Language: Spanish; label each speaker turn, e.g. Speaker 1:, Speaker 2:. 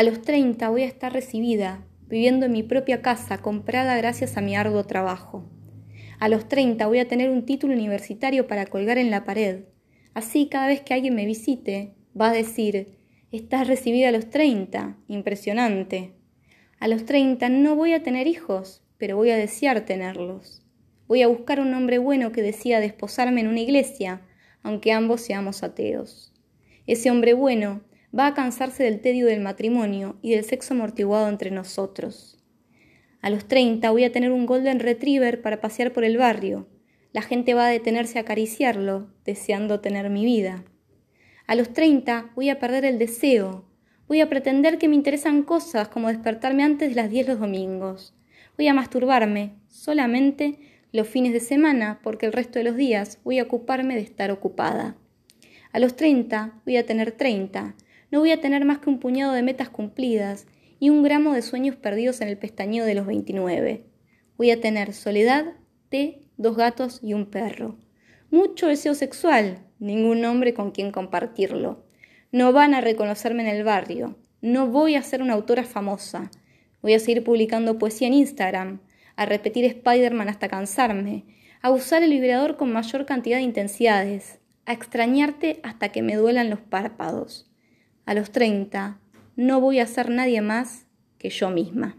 Speaker 1: A los 30 voy a estar recibida, viviendo en mi propia casa, comprada gracias a mi arduo trabajo. A los 30 voy a tener un título universitario para colgar en la pared. Así cada vez que alguien me visite, va a decir, estás recibida a los 30, impresionante. A los 30 no voy a tener hijos, pero voy a desear tenerlos. Voy a buscar un hombre bueno que decida desposarme en una iglesia, aunque ambos seamos ateos. Ese hombre bueno va a cansarse del tedio del matrimonio y del sexo amortiguado entre nosotros. A los 30 voy a tener un golden retriever para pasear por el barrio. La gente va a detenerse a acariciarlo, deseando tener mi vida. A los 30 voy a perder el deseo. Voy a pretender que me interesan cosas como despertarme antes de las 10 los domingos. Voy a masturbarme solamente los fines de semana porque el resto de los días voy a ocuparme de estar ocupada. A los 30 voy a tener 30 no voy a tener más que un puñado de metas cumplidas y un gramo de sueños perdidos en el pestañeo de los 29. Voy a tener soledad, té, dos gatos y un perro. Mucho deseo sexual, ningún hombre con quien compartirlo. No van a reconocerme en el barrio. No voy a ser una autora famosa. Voy a seguir publicando poesía en Instagram, a repetir Spider-Man hasta cansarme, a usar el vibrador con mayor cantidad de intensidades, a extrañarte hasta que me duelan los párpados a los 30 no voy a ser nadie más que yo misma.